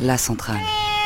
la centrale.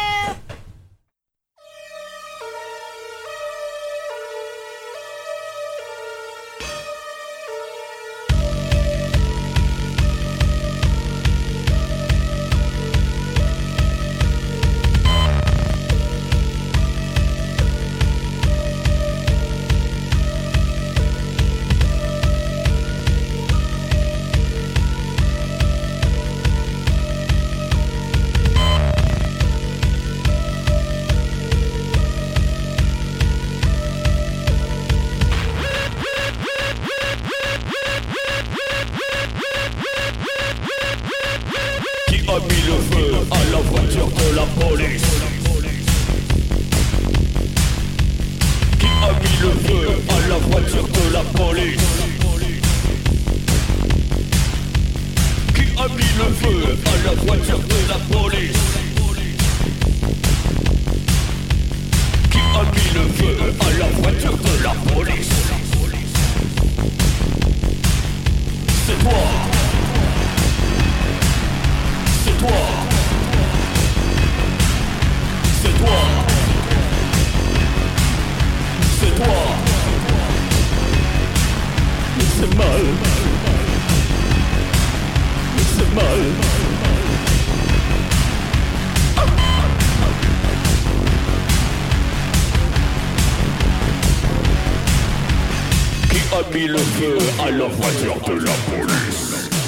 a mis le feu à la voiture de la police.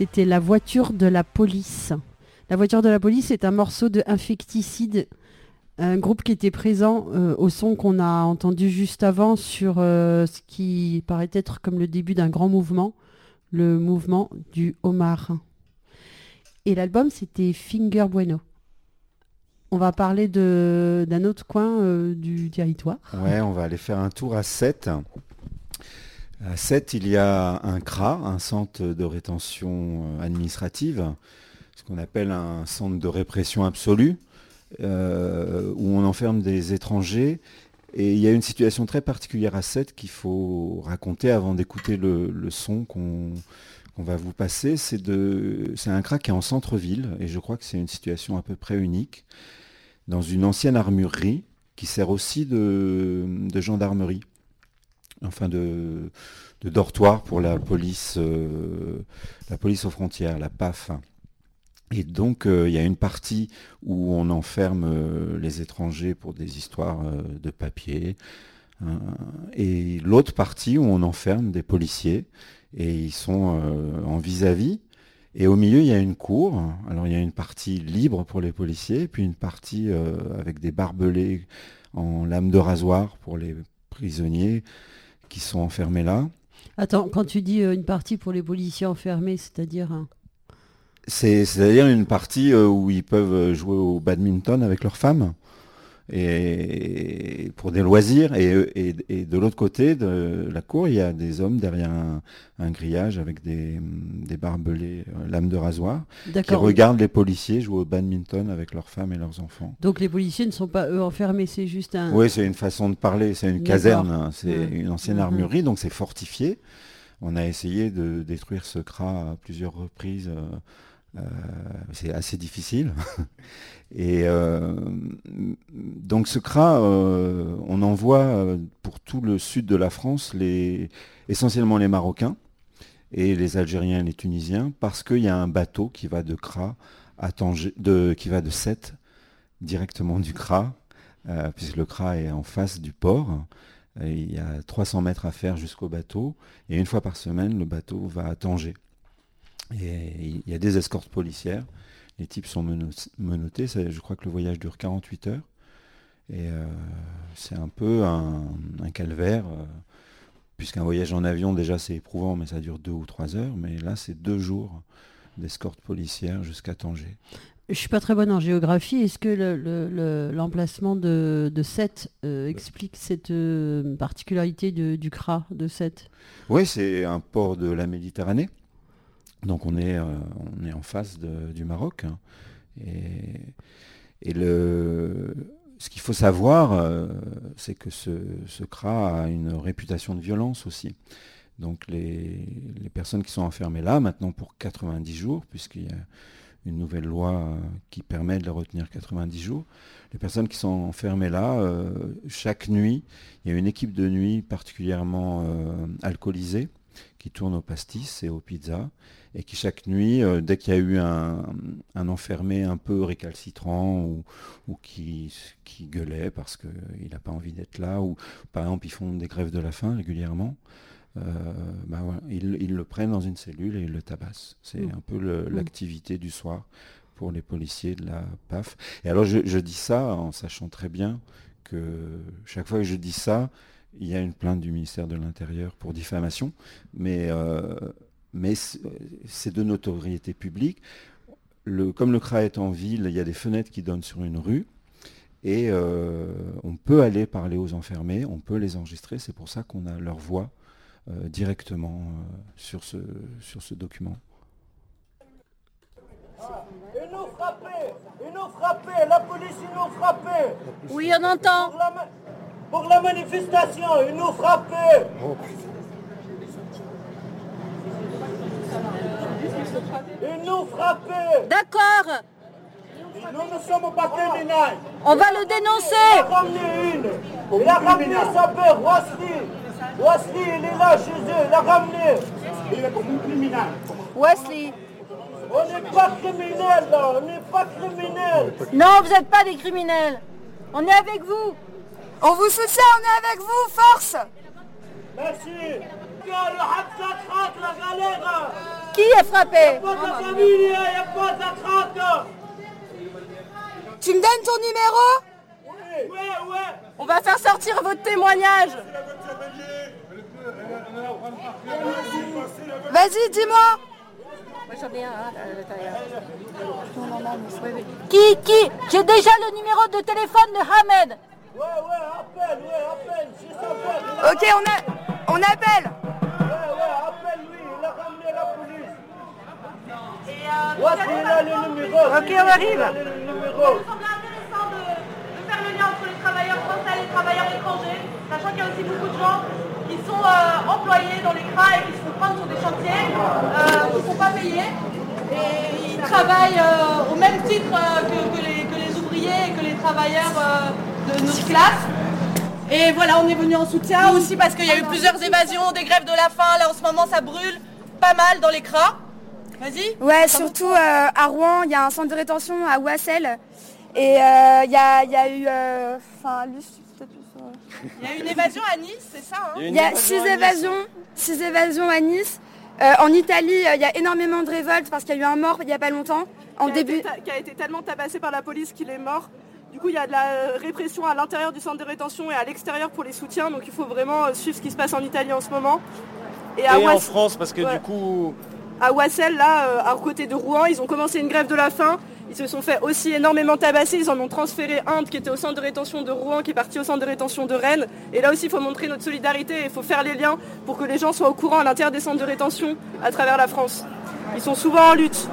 C'était la voiture de la police. La voiture de la police est un morceau de Infecticide, un groupe qui était présent euh, au son qu'on a entendu juste avant sur euh, ce qui paraît être comme le début d'un grand mouvement, le mouvement du homard. Et l'album, c'était Finger Bueno. on va parler d'un autre coin du territoire. Ouais, on va aller faire un tour à 7. À 7, il y a un CRA, un centre de rétention administrative, ce qu'on appelle un centre de répression absolue, où on enferme des étrangers et il y a une situation très particulière à 7 qu'il faut raconter avant d'écouter le, son qu'on va vous passer. C'est un crack qui est en centre-ville, et je crois que c'est une situation à peu près unique, dans une ancienne armurerie qui sert aussi de, gendarmerie, enfin de, dortoir pour la police, euh, la police aux frontières, la PAF. Et donc, euh, il y a une partie où on enferme euh, les étrangers pour des histoires de papier, hein, et l'autre partie où on enferme des policiers, et ils sont en vis-à-vis. Et au milieu, il y a une cour. Alors, il y a une partie libre pour les policiers, puis une partie avec des barbelés en lame de rasoir pour les prisonniers qui sont enfermés là. Attends, quand tu dis une partie pour les policiers enfermés, c'est-à-dire c'est-à-dire une partie euh, où ils peuvent jouer au badminton avec leurs femmes et pour des loisirs. Et, de l'autre côté de la cour, il y a des hommes derrière un, grillage avec des, barbelés, euh, lames de rasoir, qui regardent les policiers jouer au badminton avec leurs femmes et leurs enfants. Donc les policiers ne sont pas eux enfermés, c'est juste un. Oui, c'est une façon de parler, c'est une caserne, hein. c'est une ancienne mhm. armurerie, donc c'est fortifié. On a essayé de détruire ce CRA à plusieurs reprises. Euh, euh, c'est assez difficile. Et euh, donc ce CRA, euh, on envoie pour tout le sud de la France essentiellement les Marocains et les Algériens et les Tunisiens, parce qu'il y a un bateau qui va de CRA à Tanger, qui va de Sète directement du CRA, puisque le CRA est en face du port. il y a 300 mètres à faire jusqu'au bateau, et une fois par semaine, le bateau va à Tanger. Et il y a des escortes policières. Les types sont menottés. Je crois que le voyage dure 48 heures. Et euh, c'est un peu un, calvaire, euh, puisqu'un voyage en avion, déjà, c'est éprouvant, mais ça dure deux ou trois heures. Mais là, c'est deux jours d'escorte policière jusqu'à Tanger. Je suis pas très bonne en géographie. Est-ce que l'emplacement de, de Sète euh, explique cette particularité du CRA de Sète? Oui, c'est un port de la Méditerranée. Donc on est, euh, on est en face du Maroc. Hein. Et, ce qu'il faut savoir, euh, c'est que ce, ce, CRA a une réputation de violence aussi. Donc les, personnes qui sont enfermées là, maintenant pour 90 jours, puisqu'il y a une nouvelle loi euh, qui permet de les retenir 90 jours, les personnes qui sont enfermées là, chaque nuit, il y a une équipe de nuit particulièrement alcoolisée qui tourne au pastis et aux pizzas et qui chaque nuit, euh, dès qu'il y a eu un, enfermé un peu récalcitrant ou, qui, gueulait parce qu'il n'a pas envie d'être là, ou par exemple ils font des grèves de la faim régulièrement, euh, bah ils, le prennent dans une cellule et ils le tabassent. C'est mmh. un peu mmh. l'activité du soir pour les policiers de la PAF. Et alors je, dis ça en sachant très bien que chaque fois que je dis ça, il y a une plainte du ministère de l'Intérieur pour diffamation, mais euh, mais c'est de notoriété publique. comme le CRA est en ville, il y a des fenêtres qui donnent sur une rue. Et euh, on peut aller parler aux enfermés, on peut les enregistrer. C'est pour ça qu'on a leur voix euh, directement euh, sur, ce, sur ce document. Ils nous frappaient, ils nous frappaient, la police ils nous frappaient. Oui, on entend. Pour la, manifestation, ils nous frappaient. Oh, Ils nous frappaient. D'accord. Nous ne sommes pas criminels On va le dénoncer. Il a ramené une. Il a ramené sa père, Wesley Wesley, il est là chez eux, il a ramené. Il est comme criminel. Wesley. On n'est pas criminels là, on n'est pas criminels Non, vous n'êtes pas des criminels. On est avec vous. On vous soutient, on est avec vous, force. Merci qui est frappé Tu me donnes ton numéro On va faire sortir votre témoignage. Vas-y, dis-moi. hein. Qui, qui J'ai déjà le numéro de téléphone de Hamed. Ouais, ouais, appelle, ouais, appelle. J'ai son père. Ok, on, a... on appelle. Ok, on arrive. Il semble intéressant de, faire le lien entre les travailleurs français et les travailleurs étrangers, sachant qu'il y a aussi beaucoup de gens qui sont employés dans les CRA et qui se font prendre sur des chantiers, qui ne sont pas payés. Et ils travaillent au même titre que, les, ouvriers et que les travailleurs de notre classe. Et voilà, on est venu en soutien aussi parce qu'il y a eu plusieurs évasions, des grèves de la faim. Là, en ce moment, ça brûle pas mal dans les CRA. Vas-y. Ouais, surtout euh, à Rouen, il y a un centre de rétention à Ouassel. Et euh, il y, a, il y a eu... euh, Enfin, lui, Il y a eu une évasion à Nice, c'est ça hein? Il y a six évasions, six évasions à Nice. Euh, en Italie, euh, il y a énormément de révoltes parce qu'il y a eu un mort il n'y a pas longtemps. En qui a début, été qui a été tellement tabassé par la police qu'il est mort. Du coup, il y a de la répression à l'intérieur du centre de rétention et à l'extérieur pour les soutiens. Donc, il faut vraiment suivre ce qui se passe en Italie en ce moment. Et à, Et en France, parce que Ouais. du coup, à Wassel, là, euh, à côté de Rouen, ils ont commencé une grève de la faim. Ils se sont fait aussi énormément tabasser. Ils en ont transféré un qui était au centre de rétention de Rouen, qui est parti au centre de rétention de Rennes. Et là aussi, il faut montrer notre solidarité et il faut faire les liens pour que les gens soient au courant à l'intérieur des centres de rétention à travers la France. Ils sont souvent en lutte.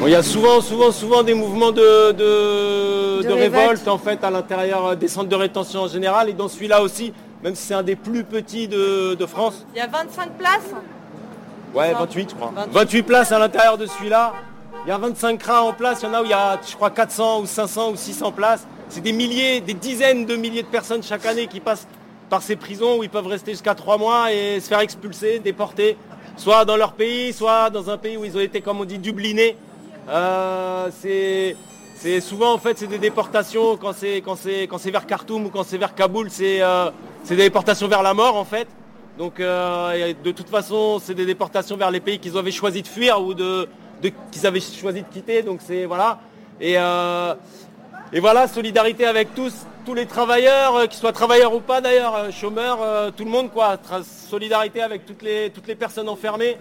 bon, il y a souvent, souvent, souvent des mouvements de, de, De de révolte. révolte en fait à l'intérieur des centres de rétention en général et dans celui-là aussi, même si c'est un des plus petits de, de France. Il y a 25 places. Ouais, Ça. 28 je crois. 28. 28 places à l'intérieur de celui-là. Il y a 25 crins en place, il y en a où il y a, je crois, 400 ou 500 ou 600 places. C'est des milliers, des dizaines de milliers de personnes chaque année qui passent par ces prisons où ils peuvent rester jusqu'à 3 mois et se faire expulser, déporter, soit dans leur pays, soit dans un pays où ils ont été, comme on dit, dublinés. Euh, c'est c'est souvent en fait c'est des déportations quand c'est quand c'est quand c'est vers Khartoum ou quand c'est vers Kaboul c'est euh, c'est des déportations vers la mort en fait donc euh, de toute façon c'est des déportations vers les pays qu'ils avaient choisi de fuir ou de, de- qu'ils avaient choisi de quitter. Donc c'est voilà. Et euh, et voilà solidarité avec tous tous les travailleurs euh, qu'ils soient travailleurs ou pas d'ailleurs euh, chômeurs euh, tout le monde quoi. Solidarité avec toutes les toutes les personnes enfermées.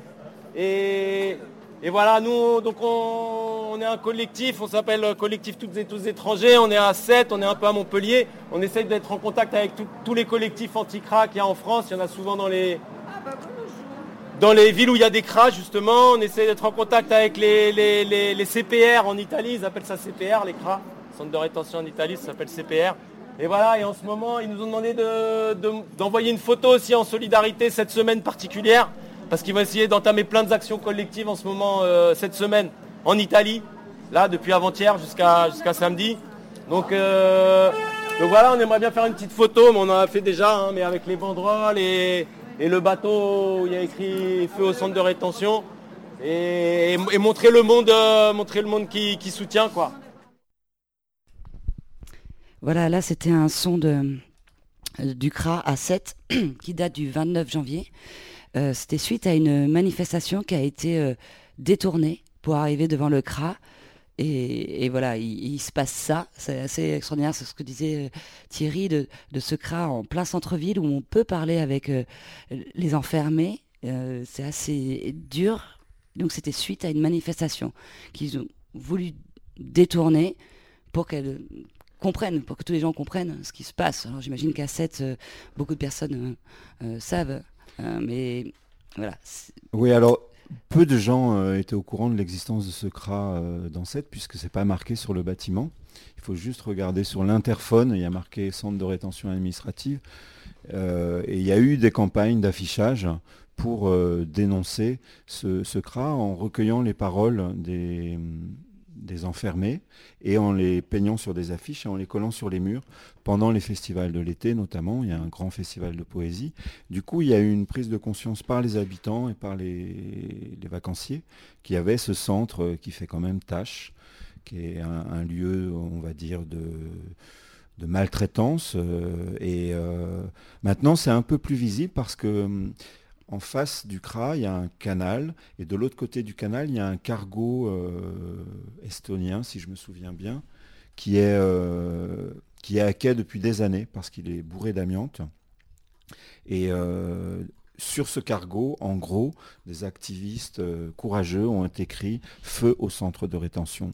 Et, et voilà, nous, donc on, est un collectif, on s'appelle Collectif Toutes et Tous Étrangers, on est à 7, on est un peu à Montpellier, on essaye d'être en contact avec tous les collectifs anti-crack qu'il y a en France, il y en a souvent dans les, dans les villes où il y a des cras justement, on essaye d'être en contact avec les, les- les- les CPR en Italie, ils appellent ça CPR, les cras, centre de rétention en Italie, ça s'appelle CPR. Et voilà, et en ce moment, ils nous ont demandé de- de- d'envoyer une photo aussi en solidarité cette semaine particulière, parce qu'ils vont essayer d'entamer plein d'actions collectives en ce moment, euh, cette semaine, en Italie, là, depuis avant-hier jusqu'à samedi. Donc, euh, donc voilà, on aimerait bien faire une petite photo, mais on en a fait déjà, hein, mais avec les banderoles et, et le bateau où il y a écrit feu au centre de rétention, et, montrer le monde, euh, qui, soutient, quoi. Voilà, là c'était un son de, du CRA à 7 qui date du 29 janvier. Euh, c'était suite à une manifestation qui a été euh, détournée pour arriver devant le CRA. Et, voilà, il, se passe ça. C'est assez extraordinaire, c'est ce que disait euh, Thierry, de, ce CRA en plein centre-ville où on peut parler avec les enfermés. C'est assez dur. Donc c'était suite à une manifestation qu'ils ont voulu détourner pour qu'elle comprennent, pour que tous les gens comprennent ce qui se passe. Alors j'imagine qu'à 7, euh, beaucoup de personnes savent, mais voilà. Oui, alors peu de gens euh, étaient au courant de l'existence de ce CRA euh, dans 7 puisque c'est pas marqué sur le bâtiment. Il faut juste regarder sur l'interphone, il y a marqué centre de rétention administrative. Euh, et il y a eu des campagnes d'affichage pour euh, dénoncer ce, ce CRA en recueillant les paroles des, des enfermés et en les peignant sur des affiches et en les collant sur les murs pendant les festivals de l'été notamment. Il y a un grand festival de poésie. Du coup, il y a eu une prise de conscience par les habitants et par les, vacanciers qui avait ce centre euh, qui fait quand même tâche, qui est un, un lieu, on va dire, de, de maltraitance. euh, et euh, maintenant, c'est un peu plus visible parce que hum, en face du CRA, il y a un canal, et de l'autre côté du canal, il y a un cargo euh, estonien, si je me souviens bien, qui est, euh, qui est à quai depuis des années parce qu'il est bourré d'amiante. Et euh, sur ce cargo, en gros, des activistes courageux ont écrit feu au centre de rétention,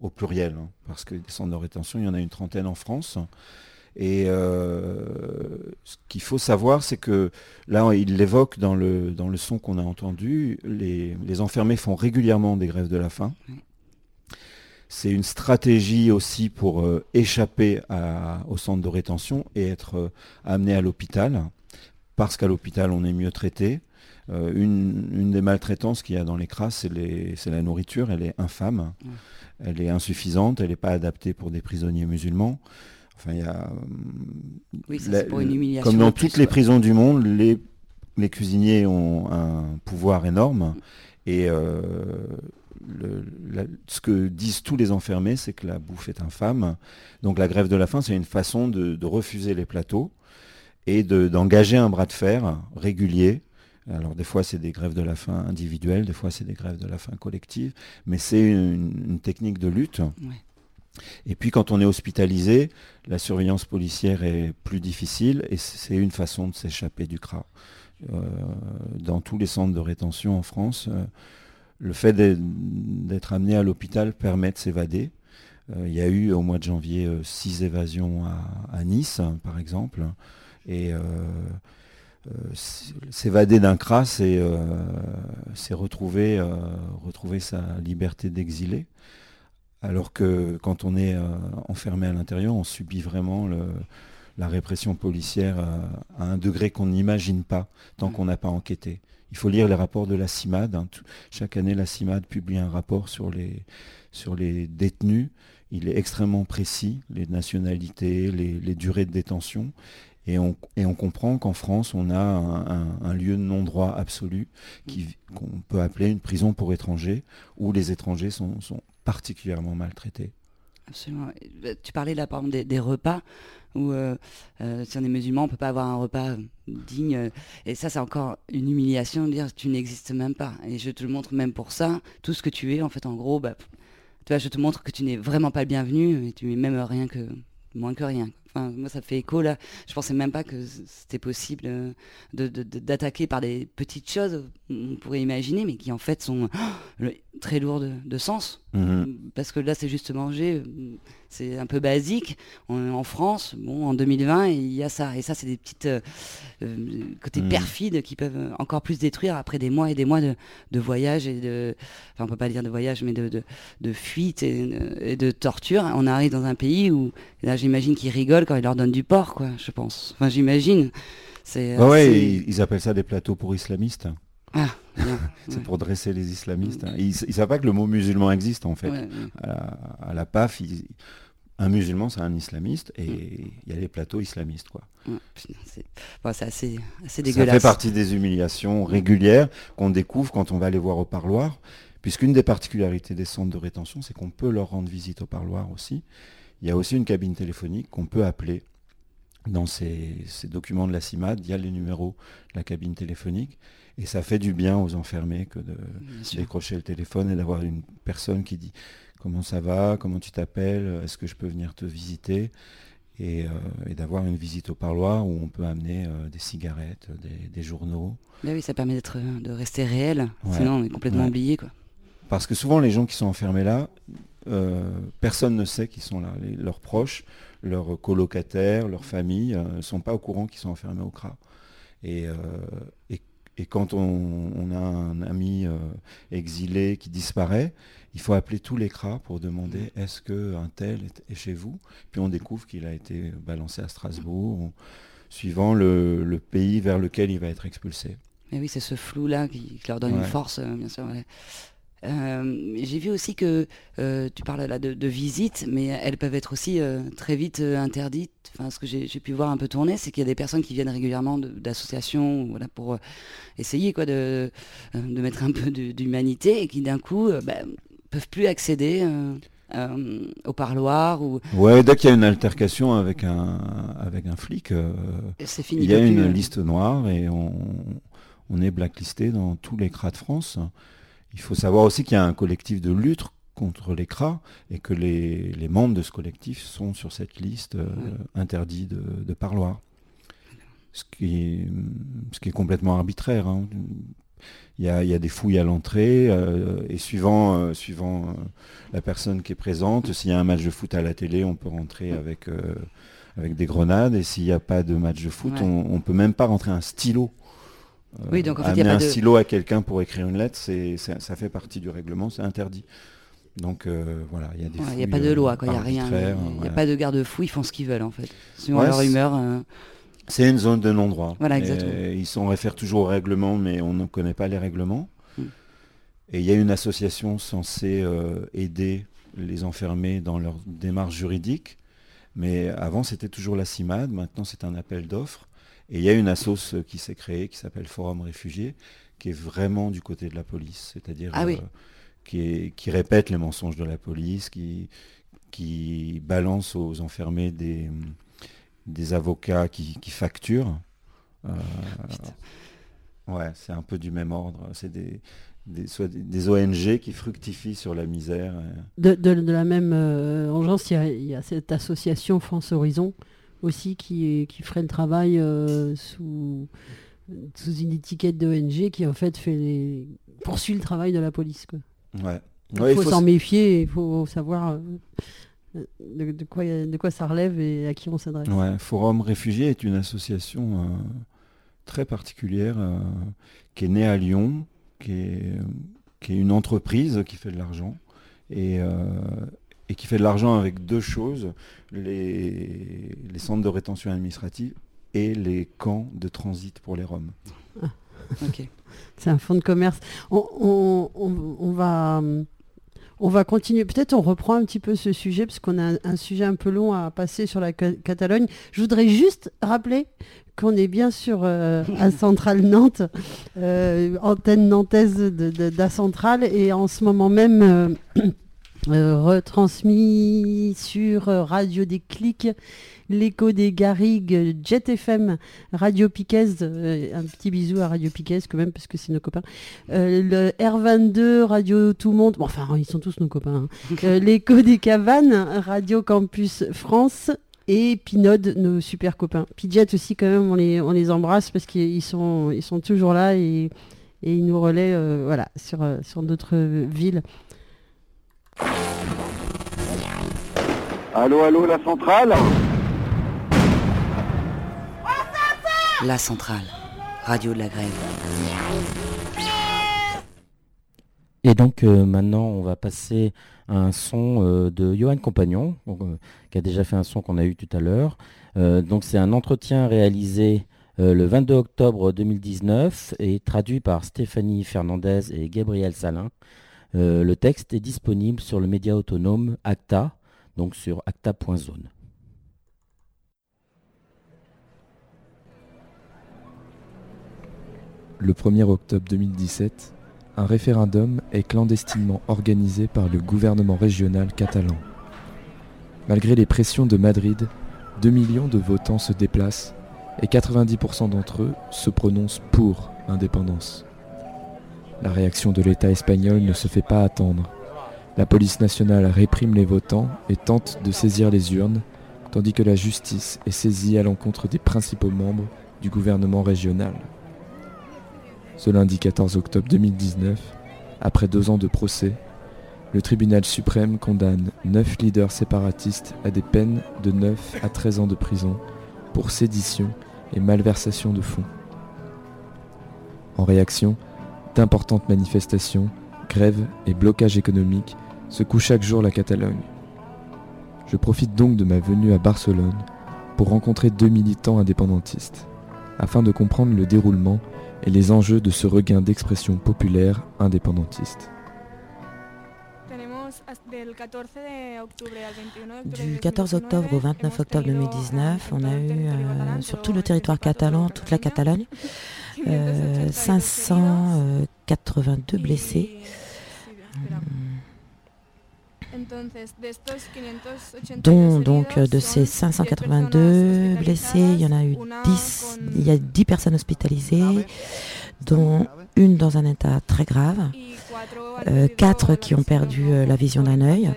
au pluriel, hein, parce que des centres de rétention, il y en a une trentaine en France. Et euh, ce qu'il faut savoir, c'est que là, il l'évoque dans le, dans le son qu'on a entendu, les, enfermés font régulièrement des grèves de la faim. C'est une stratégie aussi pour euh, échapper au centre de rétention et être euh, amené à l'hôpital, parce qu'à l'hôpital, on est mieux traité. une, des maltraitances qu'il y a dans les crasses, c'est la nourriture, elle est infâme, elle est insuffisante, elle n'est pas adaptée pour des prisonniers musulmans. Enfin, y a, oui, ça, pour une humiliation comme dans toutes les prisons du monde, les, les, cuisiniers ont un pouvoir énorme. Et euh, ce que disent tous les enfermés, c'est que la bouffe est infâme. Donc la grève de la faim, c'est une façon de, refuser les plateaux et d'engager un bras de fer régulier. Alors des fois c'est des grèves de la faim individuelles, des fois c'est des grèves de la faim collectives, mais c'est une, technique de lutte. Et puis quand on est hospitalisé, la surveillance policière est plus difficile et c'est une façon de s'échapper du CRA. Euh, dans tous les centres de rétention en France, euh, le fait d'être amené à l'hôpital permet de s'évader. Euh, il y a eu au mois de janvier six évasions à, Nice, par exemple. Et s'évader d'un CRA, c'est retrouver, retrouver sa liberté d'exilé. Alors que quand on est euh, enfermé à l'intérieur, on subit vraiment la répression policière euh, à un degré qu'on n'imagine pas tant mm. qu'on n'a pas enquêté. Il faut lire les rapports de la CIMAD. Hein. Chaque année, la CIMAD publie un rapport sur les, sur les détenus. Il est extrêmement précis, les nationalités, les, durées de détention. Et on, et on comprend qu'en France, on a un, lieu de non-droit absolu qu'on peut appeler une prison pour étrangers, où les étrangers sont, sont particulièrement maltraités. Absolument. Bah, tu parlais là, par exemple, des, repas, où euh, euh, si on est musulman, on ne peut pas avoir un repas digne. et ça, c'est encore une humiliation de dire tu n'existes même pas. Et je te le montre même pour ça. Tout ce que tu es, en fait, en gros, bah, je te montre que tu n'es vraiment pas le bienvenu et tu es même rien que moins que rien moi, ça fait écho là. Je pensais même pas que c'était possible euh, d'attaquer par des petites choses, on pourrait imaginer, mais qui en fait sont très lourdes de, sens. Mhm. Parce que là, c'est juste manger, c'est un peu basique. en France, bon, en 2020, il y a ça. Et ça, c'est des petites euh, euh, côtés mhm. perfides qui peuvent encore plus détruire après des mois et des mois de, voyage et de. Enfin, on peut pas dire de voyage, mais de, de, fuite et, et, de torture. On arrive dans un pays où, là, j'imagine qu'ils rigolent quand ils leur donnent du porc, quoi, je pense. Enfin, j'imagine. C'est ouais, ils, appellent ça des plateaux pour islamistes. Ah, c'est pour dresser les islamistes. Ils ne savent pas que le mot musulman existe, en fait. À, la, PAF, un musulman, c'est un islamiste, et mm. il y a les plateaux islamistes, quoi. C'est assez, assez, dégueulasse. Ça fait partie des humiliations régulières qu'on découvre quand on va les voir au parloir, puisqu'une des particularités des centres de rétention, c'est qu'on peut leur rendre visite au parloir aussi. Il y a aussi une cabine téléphonique qu'on peut appeler. Dans ces, documents de la CIMAD, il y a les numéros de la cabine téléphonique. Et ça fait du bien aux enfermés que de décrocher le téléphone et d'avoir une personne qui dit comment ça va, comment tu t'appelles, est-ce que je peux venir te visiter? Et, euh, d'avoir une visite au parloir où on peut amener euh, des cigarettes, des, journaux. Mais oui, ça permet d'être, de rester réel, sinon on est complètement oublié. Quoi. Parce que souvent les gens qui sont enfermés là, euh, personne ne sait qu'ils sont là. leurs proches, leurs colocataires, leurs familles ne euh, sont pas au courant qu'ils sont enfermés au CRA. Et, euh, et, quand on, a un ami exilé qui disparaît, il faut appeler tous les CRA pour demander est-ce qu'un tel est, chez vous Puis on découvre qu'il a été balancé à Strasbourg, suivant le, pays vers lequel il va être expulsé. Mais oui, c'est ce flou-là qui, leur donne une force, bien sûr. Euh, j'ai vu aussi que euh, tu parles là de, visites, mais elles peuvent être aussi euh, très vite interdites. Enfin, ce que j'ai pu voir un peu tourner, c'est qu'il y a des personnes qui viennent régulièrement d'associations voilà, pour essayer quoi, de, de, mettre un peu d'humanité et qui d'un coup ben, peuvent plus accéder. au parloir ou ouais dès qu'il y a une altercation avec un avec un flic il y a une liste noire et on, on est blacklisté dans tous les CRA de France il faut savoir aussi qu'il y a un collectif de lutte contre les cras et que les, membres de ce collectif sont sur cette liste euh, interdite de, parloir. ce qui est, ce qui est complètement arbitraire. hein. Il y, a, il y a des fouilles à l'entrée euh, et suivant, euh, suivant euh, la personne qui est présente, s'il y a un match de foot à la télé, on peut rentrer avec, avec des grenades et s'il n'y a pas de match de foot, Ouais. on, on peut même pas rentrer un stylo. Euh, Oui, donc en fait, il y a pas un de- stylo à quelqu'un pour écrire une lettre, c'est, ça fait partie du règlement, c'est interdit. Donc euh, voilà, il y a des Il n'y a pas de euh, loi, quoi. Il n'y a rien. Il n'y a voilà. pas de garde-fou, ils font ce qu'ils veulent en fait. Ouais, leur c'est- humeur. euh, C'est une zone de non-droit. Voilà, Et exactement. Ils s'en réfèrent toujours au règlement, mais on ne connaît pas les règlements. Mm. Et il y a une association censée euh, aider les enfermés dans leur démarche juridique. Mais avant, c'était toujours la CIMAD. Maintenant, c'est un appel d'offres. Et il y a une assoce qui s'est créée, qui s'appelle Forum Réfugiés, qui est vraiment du côté de la police. C'est-à-dire Ah oui. euh, qui, est- qui répète les mensonges de la police, qui, qui balance aux enfermés des, des avocats qui, qui facturent. Euh, ouais, c'est un peu du même ordre. C'est des, des, soit des, des ONG qui fructifient sur la misère. euh. De, de- de la même euh, engeance, il y, a, il y a cette association France Horizon aussi qui, qui ferait le travail euh, sous, sous une étiquette d'ONG qui en fait fait les, poursuit le travail de la police. quoi. Ouais. Il Ouais, il faut s'en méfier, il faut savoir euh, de, de quoi, de quoi ça relève et à qui on s'adresse. Ouais, Forum Réfugiés est une association euh, très particulière qui est née à Lyon, qui est, qui est une entreprise qui fait de l'argent et, euh, et qui fait de l'argent avec deux choses, les, centres de rétention administrative et les camps de transit pour les Roms. Ok. C'est un fonds de commerce. On, va, on va continuer. Peut-être on reprend un petit peu ce sujet parce qu'on a un, sujet un peu long à passer sur la Ca- Catalogne. Je voudrais juste rappeler qu'on est bien sûr euh, à Centrale Nantes, euh, antenne nantaise d'A Centrale et en ce moment même euh, retransmis sur euh, Radio Déclic, l'écho des Garrigues, Jet FM, Radio Piquez, euh, un petit bisou à Radio Piquez quand même parce que c'est nos copains. Euh, le R22, Radio Tout Monde, bon, enfin ils sont tous nos copains. hein. Euh, l'écho des Cavanes, Radio Campus France. Et Pinode, nos super copains. Pidget aussi, quand même, on les, on les embrasse parce qu'ils sont, ils sont toujours là et, et ils nous relaient euh, voilà, sur, euh, sur d'autres villes. Allô, allô, la centrale La centrale. Radio de la grève. Et donc euh, maintenant, on va passer à un son euh, de Johan Compagnon, donc, euh, qui a déjà fait un son qu'on a eu tout à l'heure. Euh, donc c'est un entretien réalisé euh, le 22 octobre 2019 et traduit par Stéphanie Fernandez et Gabriel Salin. Euh, le texte est disponible sur le média autonome Acta, donc sur acta.zone. Le 1er octobre 2017, un référendum est clandestinement organisé par le gouvernement régional catalan. Malgré les pressions de Madrid, 2 millions de votants se déplacent et 90% d'entre eux se prononcent pour l'indépendance. La réaction de l'État espagnol ne se fait pas attendre. La police nationale réprime les votants et tente de saisir les urnes, tandis que la justice est saisie à l'encontre des principaux membres du gouvernement régional. Ce lundi 14 octobre 2019, après deux ans de procès, le tribunal suprême condamne neuf leaders séparatistes à des peines de 9 à 13 ans de prison pour sédition et malversation de fonds. En réaction, d'importantes manifestations, grèves et blocages économiques secouent chaque jour la Catalogne. Je profite donc de ma venue à Barcelone pour rencontrer deux militants indépendantistes, afin de comprendre le déroulement et les enjeux de ce regain d'expression populaire indépendantiste. Du 14 octobre au 29 octobre 2019, on a eu euh, sur tout le territoire catalan, toute la Catalogne, euh, 582 blessés. Dont donc de ces 582 blessés, il y en a eu 10, il y a 10 personnes hospitalisées, dont une dans un état très grave, euh, 4 qui ont perdu euh, la vision d'un œil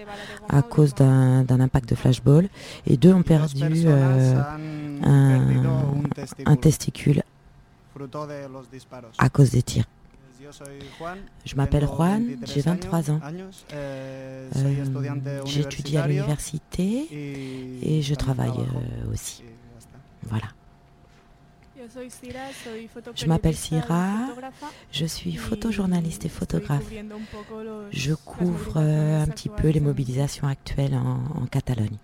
à cause d'un impact de flashball, et deux ont perdu euh, un, testicule à cause des tirs. Je m'appelle Juan, j'ai 23 ans. J'étudie à l'université et je travaille aussi. Voilà. Je m'appelle Syrah, je suis photojournaliste et photographe. Je couvre euh, un petit peu les mobilisations actuelles en, Catalogne.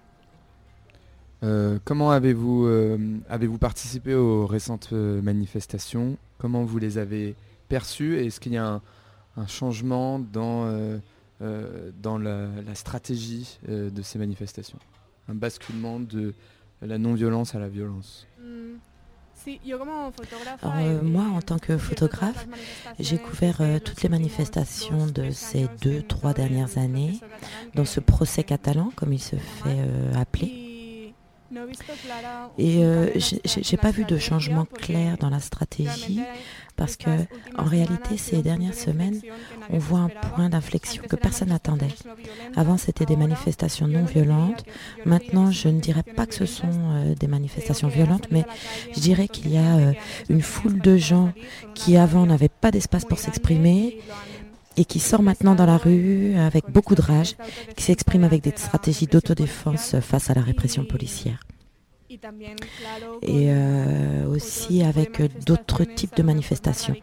Euh, comment avez-vous euh, avez-vous participé aux récentes manifestations? Comment vous les avez perçues? Est-ce qu'il y a un, changement dans, dans la, la stratégie de ces manifestations? Un basculement de la non-violence à la violence? Euh, moi, en tant que photographe, j'ai couvert euh, toutes les manifestations de ces deux, trois dernières années. dans ce procès catalan, comme il se fait euh, appeler. Et j'ai pas vu de changement clair dans la stratégie parce que en réalité ces dernières semaines on voit un point d'inflexion que personne n'attendait. Avant c'était des manifestations non violentes, maintenant je ne dirais pas que ce sont euh, des manifestations violentes, mais je dirais qu'il y a euh, une foule de gens qui avant n'avaient pas d'espace pour s'exprimer et qui sort maintenant dans la rue avec beaucoup de rage, qui s'exprime avec des stratégies d'autodéfense face à la répression policière et euh, aussi avec d'autres types de manifestations,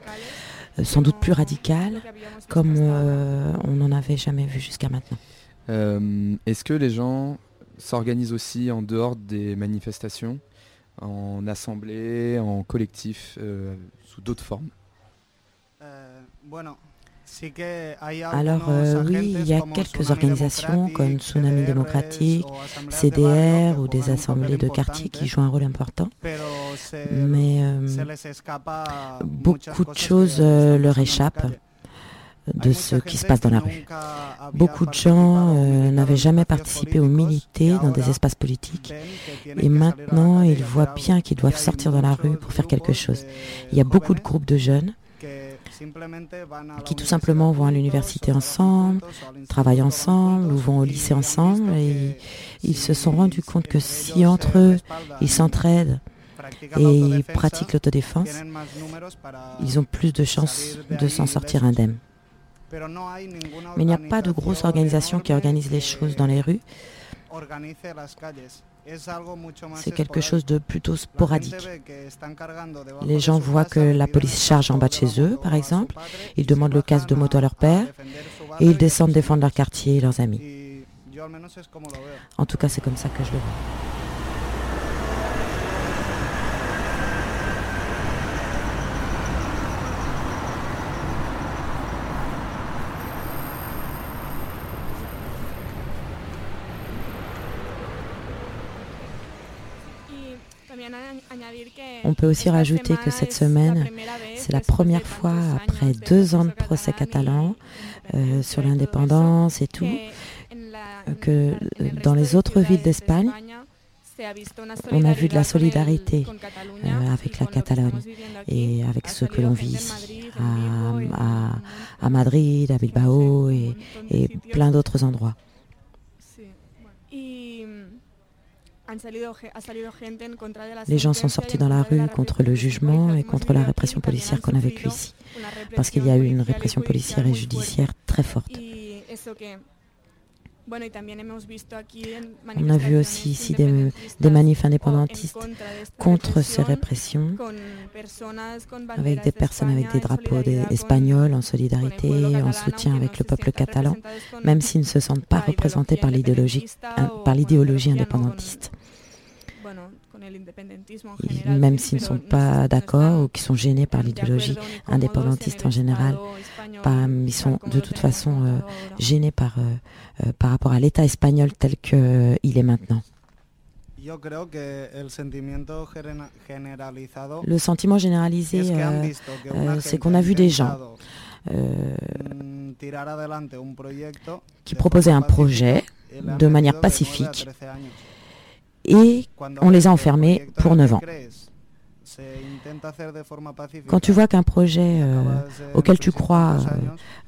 euh, sans doute plus radicales, comme euh, on n'en avait jamais vu jusqu'à maintenant. Est-ce que les gens s'organisent aussi en dehors des manifestations, en assemblée, en collectif, sous d'autres formes? Alors euh, oui, il y a quelques organisations comme Tsunami démocratique, CDR ou des assemblées de quartier qui jouent un rôle important. Mais euh, beaucoup de choses euh, leur échappent de ce qui se passe dans la rue. Beaucoup de gens n'avaient jamais participé ou milité dans des espaces politiques et maintenant ils voient bien qu'ils doivent sortir dans la rue pour faire quelque chose. Il y a beaucoup de groupes de jeunes qui tout simplement vont à l'université ensemble, travaillent ensemble ou vont au lycée ensemble et ils se sont rendus compte que si entre eux ils s'entraident et ils pratiquent l'autodéfense, ils ont plus de chances de s'en sortir indemnes. Mais il n'y a pas de grosse organisation qui organise les choses dans les rues. C'est quelque chose de plutôt sporadique. Les gens voient que la police charge en bas de chez eux, par exemple. Ils demandent le casque de moto à leur père et ils descendent défendre leur quartier et leurs amis. En tout cas, c'est comme ça que je le vois. On peut aussi rajouter que cette semaine, c'est la première fois après deux ans de procès catalan euh, sur l'indépendance et tout, que dans les autres villes d'Espagne, on a vu de la solidarité euh, avec la Catalogne et avec ceux que l'on vit ici, à, Madrid, à Bilbao et plein d'autres endroits. Les gens sont sortis dans la rue contre le jugement et contre la répression policière qu'on a vécue ici, parce qu'il y a eu une répression policière et judiciaire très forte. On a vu aussi ici des, des, manifs indépendantistes contre ces répressions, avec des personnes avec des drapeaux espagnols en solidarité, en soutien avec le peuple catalan, même s'ils ne se sentent pas représentés par l'idéologie indépendantiste même s'ils ne sont pas d'accord ou qui sont gênés par l'idéologie indépendantiste en général, ils sont de toute façon euh, gênés par, euh, euh, par rapport à l'État espagnol tel qu'il est maintenant. Le sentiment généralisé, c'est qu'on a vu des gens mm, qui proposaient un projet de manière pacifique et on les a enfermés pour 9 ans. Quand tu vois qu'un projet euh, auquel tu crois,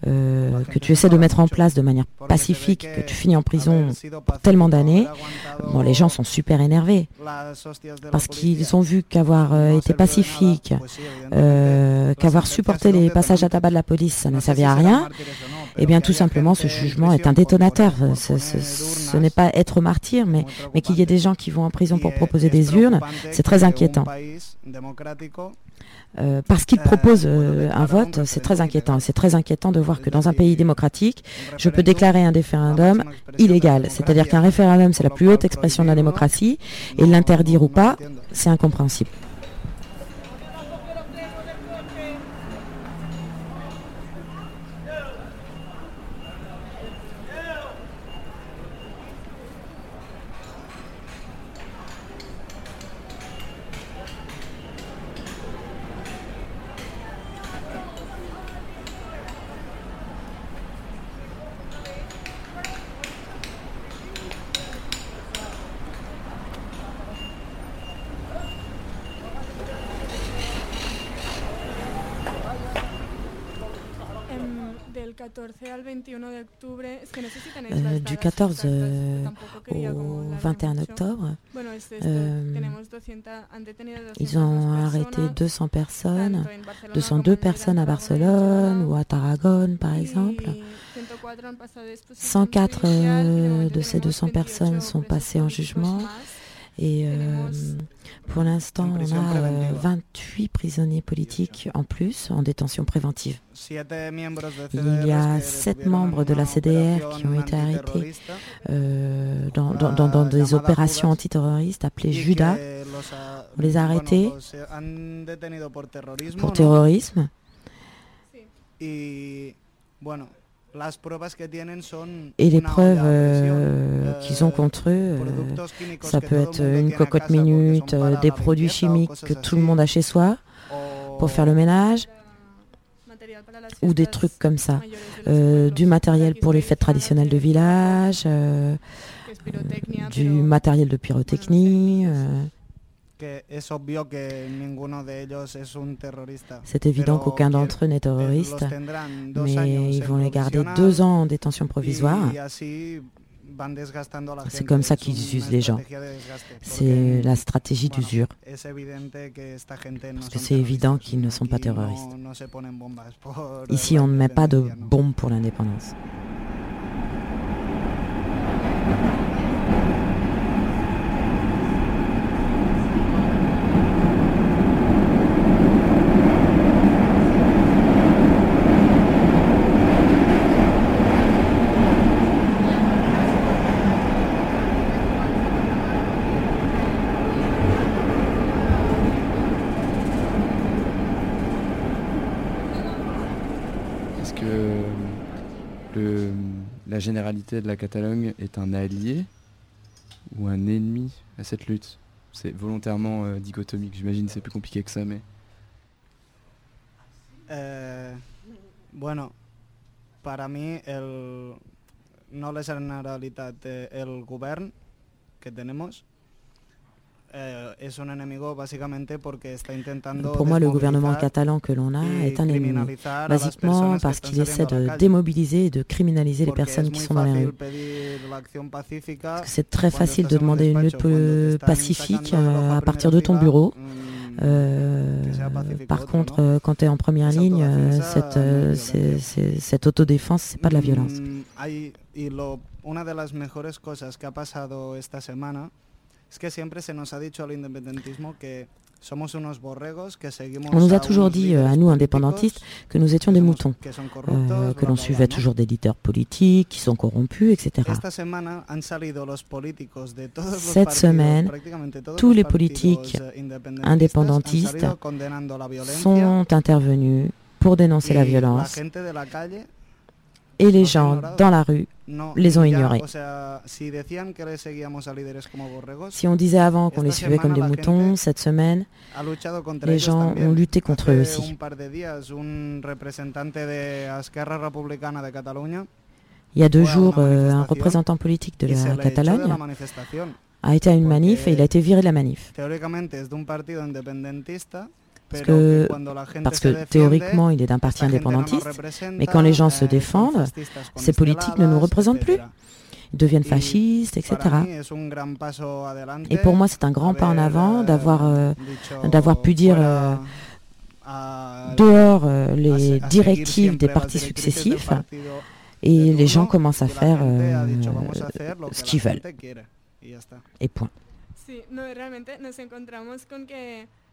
euh, que tu essaies de mettre en place de manière pacifique, que tu finis en prison pour tellement d'années, bon, les gens sont super énervés. Parce qu'ils ont vu qu'avoir été pacifique, qu'avoir supporté les passages à tabac de la police, ça n'a servi à rien. Eh bien, tout simplement, ce jugement est un détonateur. Ce, n'est pas être martyr, mais, mais qu'il y ait des gens qui vont en prison pour proposer des urnes, c'est très inquiétant. Euh, parce qu'ils proposent euh, un vote, c'est très inquiétant. C'est très inquiétant de voir que dans un pays démocratique, je peux déclarer un référendum illégal. C'est-à-dire qu'un référendum, c'est la plus haute expression de la démocratie, et l'interdire ou pas, c'est incompréhensible. Euh, du 14 euh, au 21 octobre, euh, ils ont arrêté 200 personnes, 202 personnes à Barcelone ou à Tarragone par exemple. 104 de ces 200 personnes sont passées en jugement. Et pour l'instant, on a 28 prisonniers politiques en plus en détention préventive. Il y a sept membres de la CDR qui ont été arrêtés euh, dans, des opérations antiterroristes appelées Judas. On les a arrêtés pour terrorisme. Et les preuves euh, qu'ils ont contre eux, euh, ça peut être une cocotte minute, des produits chimiques que tout le monde a chez soi pour faire le ménage, ou des trucs comme ça. Euh, du matériel pour les fêtes traditionnelles de village, euh, du matériel de pyrotechnie. C'est évident qu'aucun d'entre eux n'est terroriste, mais ils vont les garder deux ans en détention provisoire. C'est comme ça qu'ils usent les gens. C'est la stratégie d'usure. Parce que c'est évident qu'ils ne sont pas terroristes. Ici, on ne met pas de bombes pour l'indépendance. la généralité de la Catalogne est un allié ou un ennemi à cette lutte? C'est volontairement euh, dichotomique, j'imagine c'est plus compliqué que ça, mais... Eh, bueno, para mí el, no la generalitat, el govern que tenemos Pour moi, le gouvernement catalan que l'on a est un ennemi, basiquement parce qu'il essaie de démobiliser et de criminaliser les personnes qui sont dans les rues. C'est très facile de demander une lutte pacifique euh, à partir de ton bureau. Mm, euh, par contre, quand tu es en première ligne, cette, cette autodéfense, c'est pas de la violence. On nous a toujours dit, euh, à nous indépendantistes, que nous étions des moutons, euh, que l'on suivait toujours des leaders politiques qui sont corrompus, etc. Cette semaine, tous les politiques eh, indépendantistes sont intervenus pour dénoncer la violence et les gens dans la rue les ont ignorés. Si on disait avant qu'on les suivait comme des moutons, cette semaine, les gens ont lutté contre eux aussi. Il y a deux jours, euh, un représentant politique de la Catalogne a été à une manif et il a été viré de la manif. Parce que, parce que théoriquement, il est d'un parti indépendantiste, mais quand les gens se défendent, ces politiques ne nous représentent plus. Ils deviennent fascistes, etc. Et pour moi, c'est un grand pas en avant d'avoir euh, d'avoir pu dire euh, dehors euh, les directives des partis successifs et les gens commencent à faire euh, ce qu'ils veulent. Et point.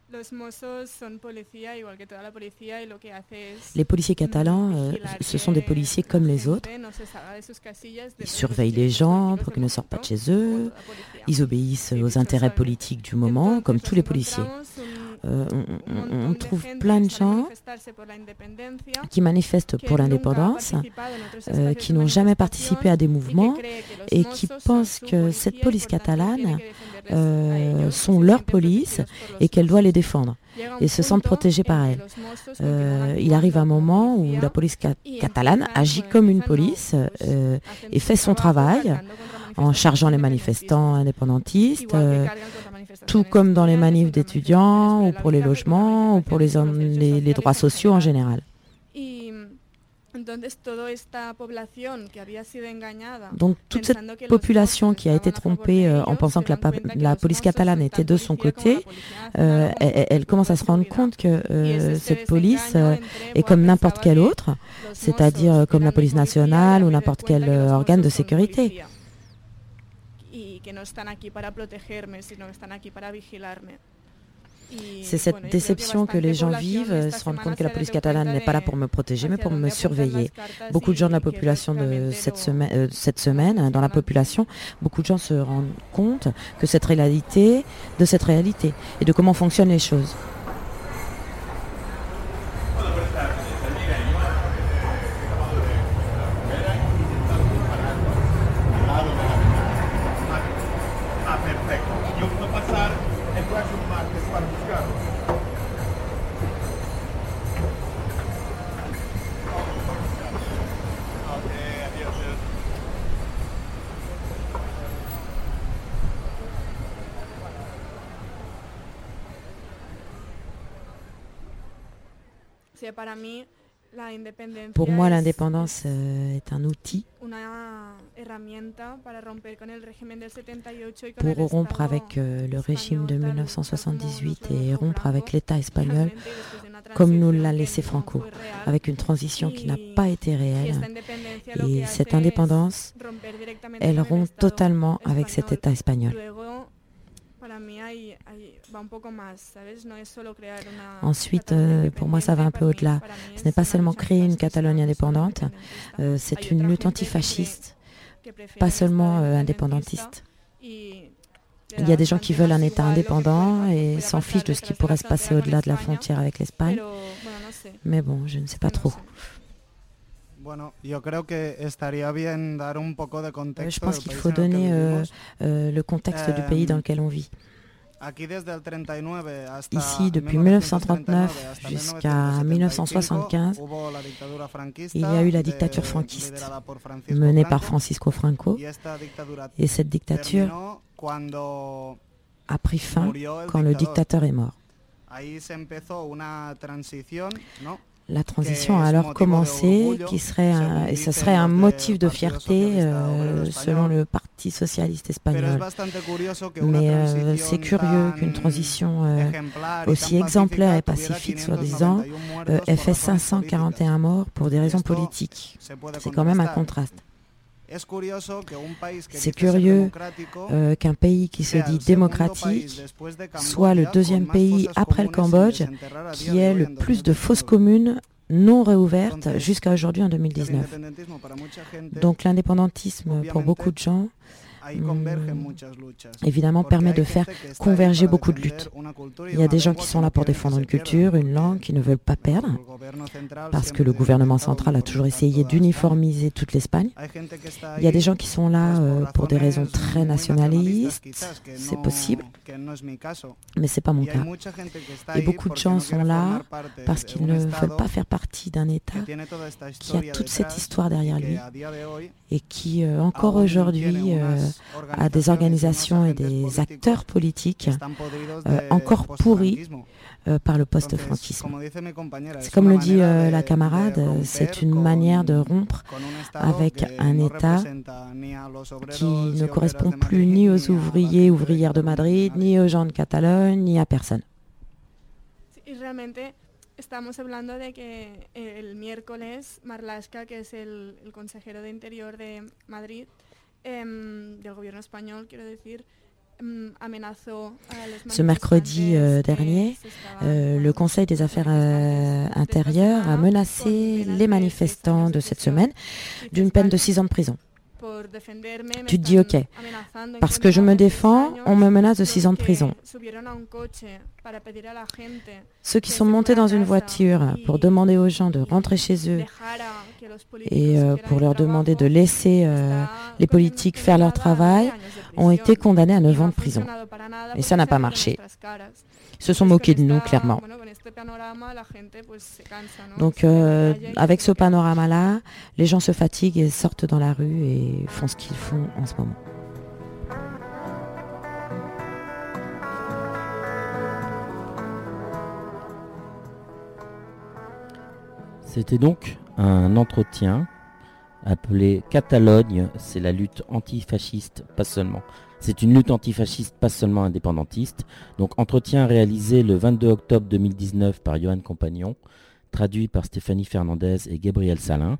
Sí, no, realmente nos encontramos con que los mozos son policía igual que toda la policía y lo que hace es Les policiers catalans, euh, ce sont des policiers comme les autres. Ils surveillent les gens pour qu'ils ne sortent pas de chez eux. Ils obéissent aux intérêts politiques du moment, comme tous les policiers. Euh, on, trouve plein de gens qui manifestent pour l'indépendance, euh, qui n'ont jamais participé à des mouvements et qui pensent que cette police catalane euh, sont leur police et qu'elle doit les défendre et se sentent protégés par elle. Euh, il arrive un moment où la police ca- catalane agit comme une police euh, et fait son travail en chargeant les manifestants indépendantistes, euh, tout comme dans les manifs d'étudiants ou pour les logements ou pour les, hommes- les- les droits sociaux en général. Y entonces toda esta población que había sido engañada? Donc toute cette population qui a été trompée euh, en pensant que la, police catalane était de son côté, euh, elle, elle commence à se rendre compte que euh, cette police est comme n'importe quelle autre, c'est-à-dire comme la police nationale ou n'importe quel organe de sécurité. y que no están aquí para protegerme sino que están aquí para vigilarme. Y, C'est cette déception que les gens vivent, euh, se rendent compte que la police catalane n'est pas là pour me protéger, mais pour me surveiller. Beaucoup de gens de la population de cette, semaine, euh, cette semaine, dans la population, beaucoup de gens se rendent compte que cette réalité, de cette réalité et de comment fonctionnent les choses. Pour moi, l'indépendance euh, est un outil una herramienta para romper con el régimen del 78 y con el pour rompre avec euh, le régime de español, tal 1978 et rompre avec l'État espagnol comme nous l'a laissé Franco, avec une transition qui n'a pas été réelle. Et cette indépendance, elle rompt totalement avec cet État espagnol. Luego, para mí hay, hay- va un poco más, ¿sabes? No es solo crear una Ensuite, euh, pour moi, ça va un peu au-delà. Ce n'est pas seulement créer une Catalogne indépendante, euh, c'est une lutte antifasciste, pas seulement euh, indépendantiste. Il y a des gens qui veulent un État indépendant et s'en fichent de ce qui pourrait se passer au-delà de la frontière avec l'Espagne. Mais bon, je ne sais pas trop. Je pense qu'il faut donner euh, euh, le contexte du pays dans lequel on vit. Aquí desde el 39 hasta Ici, depuis 1939 1939 jusqu'à 1975, hubo la dictadura franquista il y a eu la dictature franquiste menée par Francisco Franco. Et cette dictature a pris fin quand le dictateur est mort. La transition que a alors commencé, qui serait un- et ce serait un motif de fierté euh, selon le Parti socialiste espagnol. Mais euh, c'est curieux qu'une transition euh, aussi exemplaire et pacifique, soi-disant, 591 muertos euh, ait fait razones 541 morts pour des raisons politiques. C'est quand même un contraste. C'est curieux euh, qu'un pays qui se dit démocratique soit le deuxième pays après le Cambodge qui ait le plus de fausses communes non réouvertes jusqu'à aujourd'hui en el 2019. independentismo para mucha gente Donc l'indépendantisme pour beaucoup de gens évidemment Porque permet de faire converger beaucoup de luttes. Il y a des gens qui sont là pour défendre une culture, une langue qu'ils ne veulent pas perdre, parce que le gouvernement central a toujours essayé toda d'uniformiser toute l'Espagne. Il y a des gens qui sont là euh, pour des raisons très nationalistes, c'est possible, mais c'est pas mon cas. Et beaucoup de gens sont là parce qu'ils ne veulent pas faire partie d'un État qui a toute cette histoire derrière lui et qui euh, encore aujourd'hui euh, a des organisations et des acteurs politiques euh, encore pourris euh, par le post-franquisme. C'est comme le dit euh, la camarade, c'est une manière de rompre avec un État qui ne correspond plus ni aux ouvriers, ouvrières de Madrid, ni aux gens de Catalogne, ni à personne. de que miércoles Marlaska, de Madrid, del gobierno español, quiero decir, Ce mercredi euh, dernier, euh, le Conseil des affaires euh, intérieures a menacé les manifestants de cette semaine d'une peine de 6 ans de prison. Tu te dis ok, parce que je me défends, on me menace de 6 ans de prison. Ceux qui sont montés dans une voiture pour demander aux gens de rentrer chez eux et euh, pour leur demander de laisser euh, les politiques faire leur travail ont été condamnés à 9 ans de prison. Et ça n'a pas marché. Ils se sont moqués de nous, clairement. Donc euh, avec ce panorama-là, les gens se fatiguent et sortent dans la rue et font ce qu'ils font en ce moment. C'était donc un entretien appelé Catalogne, c'est la lutte antifasciste, pas seulement. C'est une lutte antifasciste, pas seulement indépendantiste. Donc entretien réalisé le 22 octobre 2019 par Johan Compagnon, traduit par Stéphanie Fernandez et Gabriel Salin.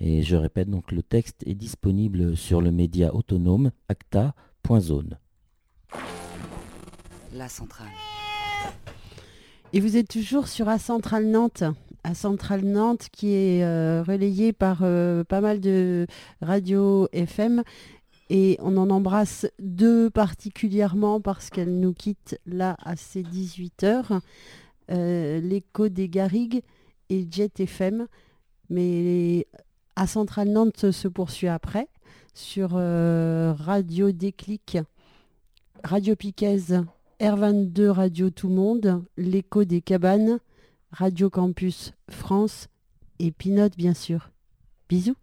Et je répète, donc le texte est disponible sur le média autonome acta.zone. La centrale. Et vous êtes toujours sur A Centrale Nantes à Centrale Nantes qui est euh, relayée par euh, pas mal de radios FM et on en embrasse deux particulièrement parce qu'elles nous quittent là à ces 18h. Euh, l'écho des Garrigues et Jet FM. Mais à Centrale Nantes se poursuit après sur Radio Déclic, Radio Piquez, R22 Radio Tout Monde, l'écho des cabanes, Radio Campus France et Pinot bien sûr. Bisous.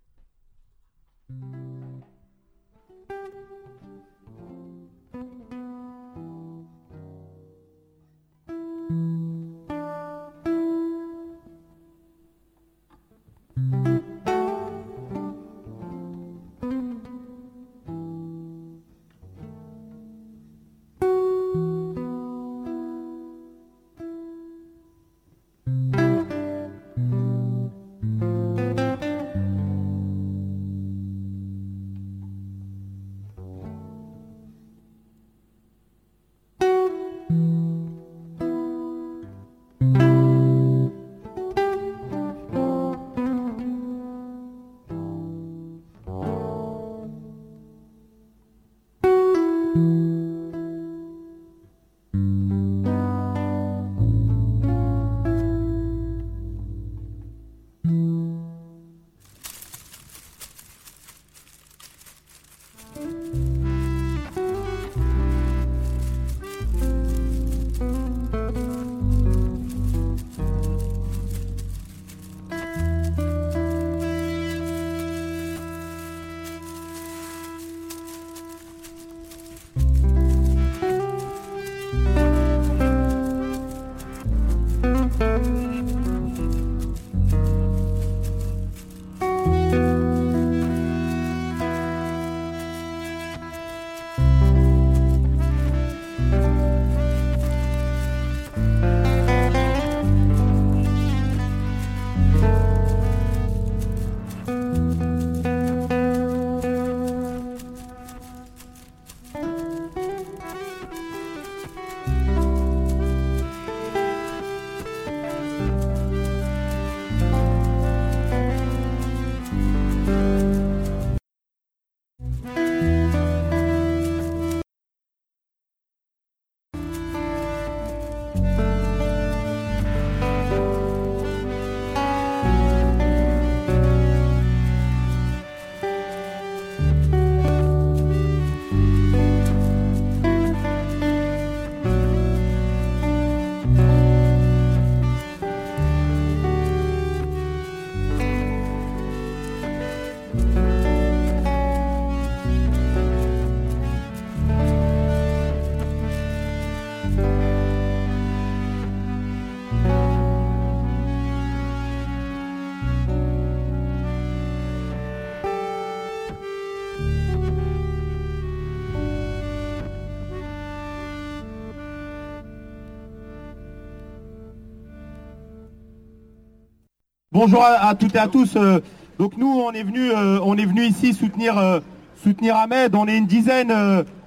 Bonjour à, toutes et à tous. Euh, donc nous, on est venu, euh, on est venu ici soutenir, euh, soutenir Ahmed. On est une dizaine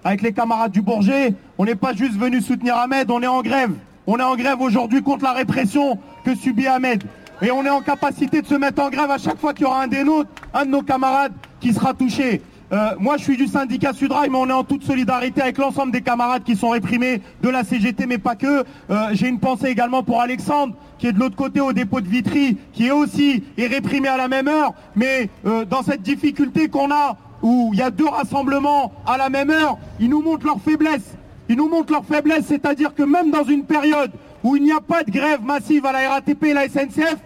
avec les camarades du Bourget. On n'est pas juste venu soutenir Ahmed, on est en grève. On est en grève aujourd'hui contre la répression que subit Ahmed. Et on est en capacité de se mettre en grève à chaque fois qu'il y aura un des nôtres, un de nos camarades qui sera touché. Euh, moi, je suis du syndicat Sudrail, mais on est en toute solidarité avec l'ensemble des camarades qui sont réprimés de la CGT, mais pas que. Euh, j'ai une pensée également pour Alexandre, qui est de l'autre côté au dépôt de Vitry, qui est aussi est réprimé à la même heure. Mais euh, dans cette difficulté qu'on a, où il y a deux rassemblements à la même heure, ils nous montrent leur faiblesse. Ils nous montrent leur faiblesse, c'est-à-dire que même dans une période où il n'y a pas de grève massive à la RATP et la SNCF,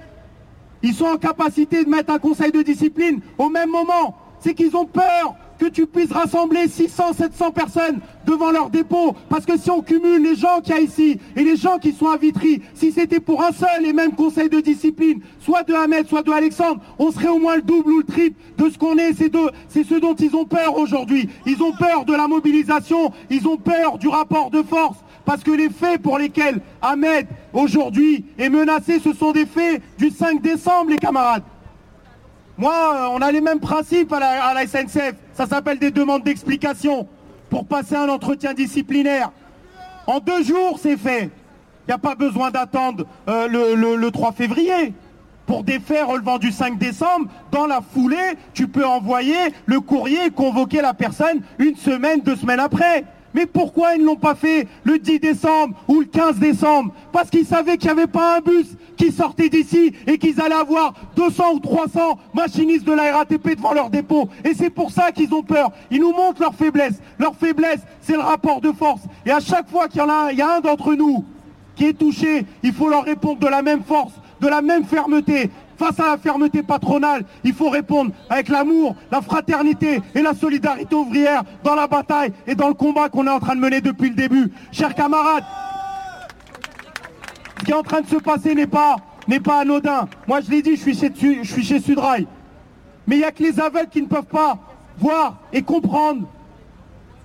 ils sont en capacité de mettre un conseil de discipline au même moment c'est qu'ils ont peur que tu puisses rassembler 600, 700 personnes devant leur dépôt. Parce que si on cumule les gens qu'il y a ici et les gens qui sont à Vitry, si c'était pour un seul et même conseil de discipline, soit de Ahmed, soit de Alexandre, on serait au moins le double ou le triple de ce qu'on est. C'est, c'est ce dont ils ont peur aujourd'hui. Ils ont peur de la mobilisation, ils ont peur du rapport de force. Parce que les faits pour lesquels Ahmed aujourd'hui est menacé, ce sont des faits du 5 décembre, les camarades. Moi, euh, on a les mêmes principes à la, SNCF. Ça s'appelle des demandes d'explication pour passer un entretien disciplinaire. En deux jours, c'est fait. Il n'y a pas besoin d'attendre euh, le, 3 février. Pour des faits relevant du 5 décembre, dans la foulée, tu peux envoyer le courrier et convoquer la personne une semaine, deux semaines après. Mais pourquoi ils ne l'ont pas fait le 10 décembre ou le 15 décembre? Parce qu'ils savaient qu'il n'y avait pas un bus qui sortait d'ici et qu'ils allaient avoir 200 ou 300 machinistes de la RATP devant leur dépôt. Et c'est pour ça qu'ils ont peur. Ils nous montrent leur faiblesse. Leur faiblesse, c'est le rapport de force. Et à chaque fois qu'il y en a, il y a un d'entre nous qui est touché, il faut leur répondre de la même force, de la même fermeté. Face à la fermeté patronale, il faut répondre avec l'amour, la fraternité et la solidarité ouvrière dans la bataille et dans le combat qu'on est en train de mener depuis le début. Chers camarades, ce qui est en train de se passer n'est pas, pas anodin. Moi, je l'ai dit, je suis chez, je Sudrail. Mais il n'y a que les aveugles qui ne peuvent pas voir et comprendre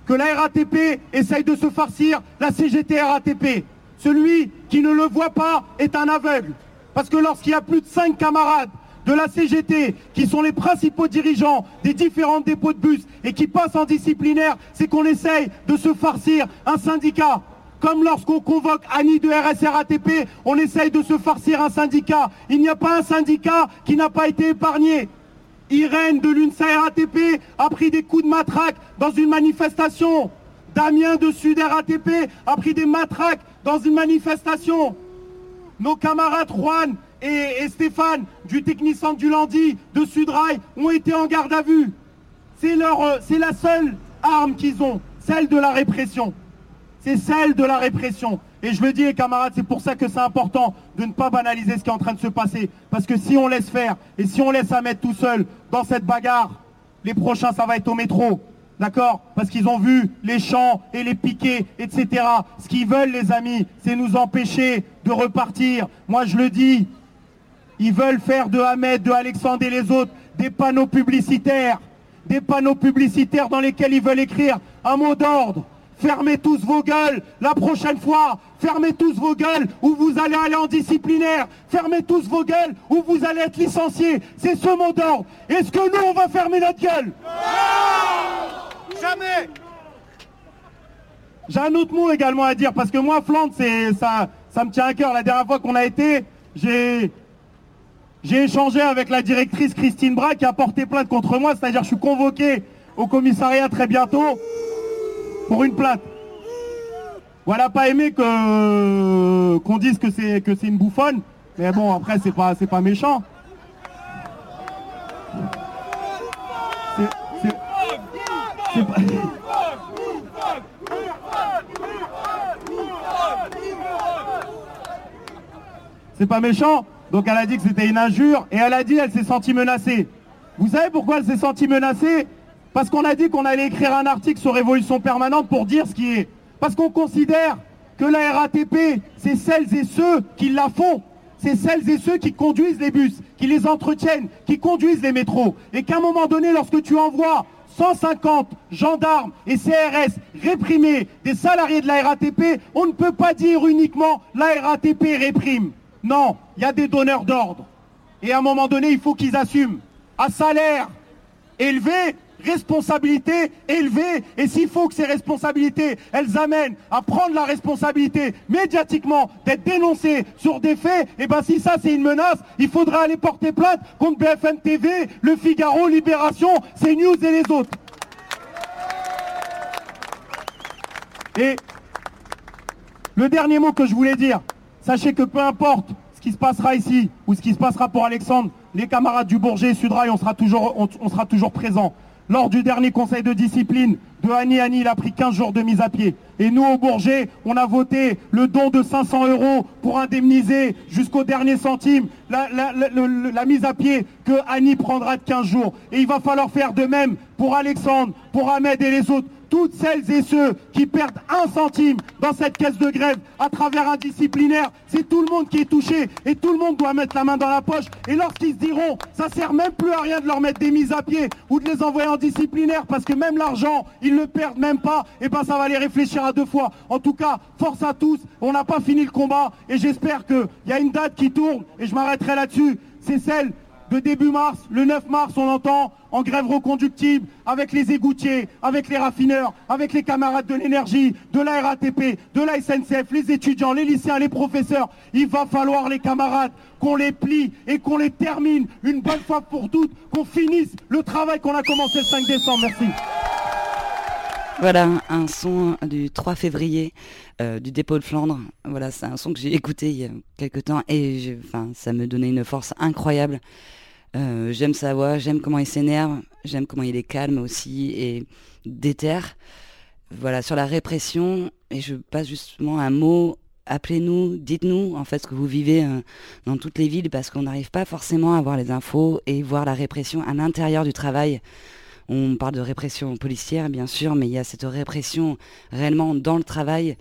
que la RATP essaye de se farcir la CGT RATP. Celui qui ne le voit pas est un aveugle. Parce que lorsqu'il y a plus de cinq camarades de la CGT, qui sont les principaux dirigeants des différents dépôts de bus et qui passent en disciplinaire, c'est qu'on essaye de se farcir un syndicat. Comme lorsqu'on convoque Annie de RSRATP, on essaye de se farcir un syndicat. Il n'y a pas un syndicat qui n'a pas été épargné. Irène de l'UNSA RATP a pris des coups de matraque dans une manifestation. Damien de Sud RATP a pris des matraques dans une manifestation. Nos camarades Juan et, Stéphane du Technicentre du Landy de Sudrail ont été en garde à vue. C'est euh, c'est la seule arme qu'ils ont, celle de la répression. C'est celle de la répression. Et je le dis, les camarades, c'est pour ça que c'est important de ne pas banaliser ce qui est en train de se passer. Parce que si on laisse faire et si on laisse Ahmed tout seul dans cette bagarre, les prochains, ça va être au métro. D'accord Parce qu'ils ont vu les champs et les piquets, etc. Ce qu'ils veulent, les amis, c'est nous empêcher de repartir. Moi, je le dis, ils veulent faire de Ahmed, de Alexandre et les autres des panneaux publicitaires. Des panneaux publicitaires dans lesquels ils veulent écrire un mot d'ordre. Fermez tous vos gueules la prochaine fois. Fermez tous vos gueules ou vous allez aller en disciplinaire. Fermez tous vos gueules ou vous allez être licenciés. C'est ce mot d'ordre. Est-ce que nous, on va fermer notre gueule? Jamais J'ai un autre mot également à dire, parce que moi, Flandre, ça, ça me tient à cœur. La dernière fois qu'on a été, j'ai j'ai échangé avec la directrice Christine Bras qui a porté plainte contre moi, c'est-à-dire je suis convoqué au commissariat très bientôt pour une plainte. Voilà, pas aimé qu'on dise que c'est que c'est une bouffonne, mais bon après c'est pas c'est pas méchant. C'est pas méchant. Donc elle a dit que c'était une injure et elle a dit qu'elle s'est sentie menacée. Vous savez pourquoi elle s'est sentie menacée? Parce qu'on a dit qu'on allait écrire un article sur Révolution Permanente pour dire ce qui est. Parce qu'on considère que la RATP, c'est celles et ceux qui la font. C'est celles et ceux qui conduisent les bus, qui les entretiennent, qui conduisent les métros. Et qu'à un moment donné, lorsque tu envoies 150 gendarmes et CRS réprimer des salariés de la RATP, on ne peut pas dire uniquement la RATP réprime. Non, il y a des donneurs d'ordre. Et à un moment donné, il faut qu'ils assument. À salaire élevé, responsabilité élevée. Et s'il faut que ces responsabilités, elles amènent à prendre la responsabilité médiatiquement d'être dénoncées sur des faits, et ben si ça c'est une menace, il faudra aller porter plainte contre BFM TV, Le Figaro, Libération, CNews et les autres. Et le dernier mot que je voulais dire, sachez que peu importe ce qui se passera ici ou ce qui se passera pour Alexandre, les camarades du Bourget et Sudrail, on sera toujours, on, sera toujours présents. Lors du dernier conseil de discipline de Annie Annie, il a pris 15 jours de mise à pied. Et nous, au Bourget, on a voté le don de 500 euros pour indemniser jusqu'au dernier centime la, la, mise à pied que Annie prendra de 15 jours. Et il va falloir faire de même pour Alexandre, pour Ahmed et les autres toutes celles et ceux qui perdent un centime dans cette caisse de grève à travers un disciplinaire, c'est tout le monde qui est touché et tout le monde doit mettre la main dans la poche. Et lorsqu'ils se diront, ça sert même plus à rien de leur mettre des mises à pied ou de les envoyer en disciplinaire parce que même l'argent, ils le perdent même pas, et ben ça va les réfléchir à deux fois. En tout cas, force à tous, on n'a pas fini le combat et j'espère qu'il y a une date qui tourne et je m'arrêterai là-dessus. C'est celle de début mars, le 9 mars, on entend en grève reconductible avec les égoutiers, avec les raffineurs, avec les camarades de l'énergie, de la RATP, de la SNCF, les étudiants, les lycéens, les professeurs. Il va falloir, les camarades, qu'on les plie et qu'on les termine une bonne fois pour toutes, qu'on finisse le travail qu'on a commencé le 5 décembre. Merci. Voilà un son du 3 février euh, du dépôt de Flandre. Voilà, c'est un son que j'ai écouté il y a quelques temps et ça me donnait une force incroyable. Euh, j'aime sa voix, j'aime comment il s'énerve, j'aime comment il est calme aussi et déterre. Voilà, sur la répression, et je passe justement un mot, appelez-nous, dites-nous en fait ce que vous vivez euh, dans toutes les villes parce qu'on n'arrive pas forcément à voir les infos et voir la répression à l'intérieur du travail. On parle de répression policière, bien sûr, mais il y a cette répression réellement dans le travail.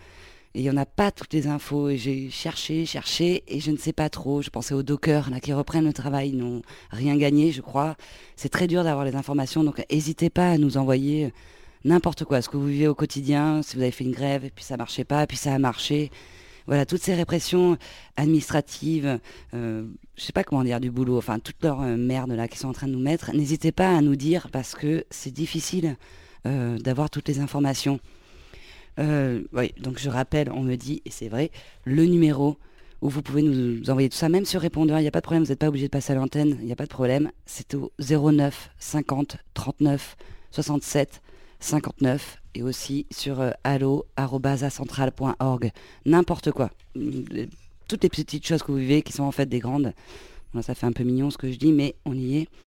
Et il n'y en a pas toutes les infos. Et j'ai cherché, cherché, et je ne sais pas trop. Je pensais aux dockers là, qui reprennent le travail, ils n'ont rien gagné, je crois. C'est très dur d'avoir les informations, donc n'hésitez pas à nous envoyer n'importe quoi, ce que vous vivez au quotidien, si vous avez fait une grève, et puis ça marchait pas, puis ça a marché voilà, toutes ces répressions administratives, euh, je sais pas comment dire, du boulot, enfin, toute leur euh, merde là qu'ils sont en train de nous mettre, n'hésitez pas à nous dire parce que c'est difficile euh, d'avoir toutes les informations. oui, donc je rappelle, on me dit, et c'est vrai, le numéro où vous pouvez nous envoyer tout ça, même sur répondeur, il n'y a pas de problème, vous n'êtes pas obligé de passer à l'antenne, il n'y a pas de problème, c'est au 09 50 39 67 59 et aussi sur euh. N'importe quoi. Toutes les petites choses que vous vivez qui sont en fait des grandes. ça fait un peu mignon ce que je dis, mais on y est.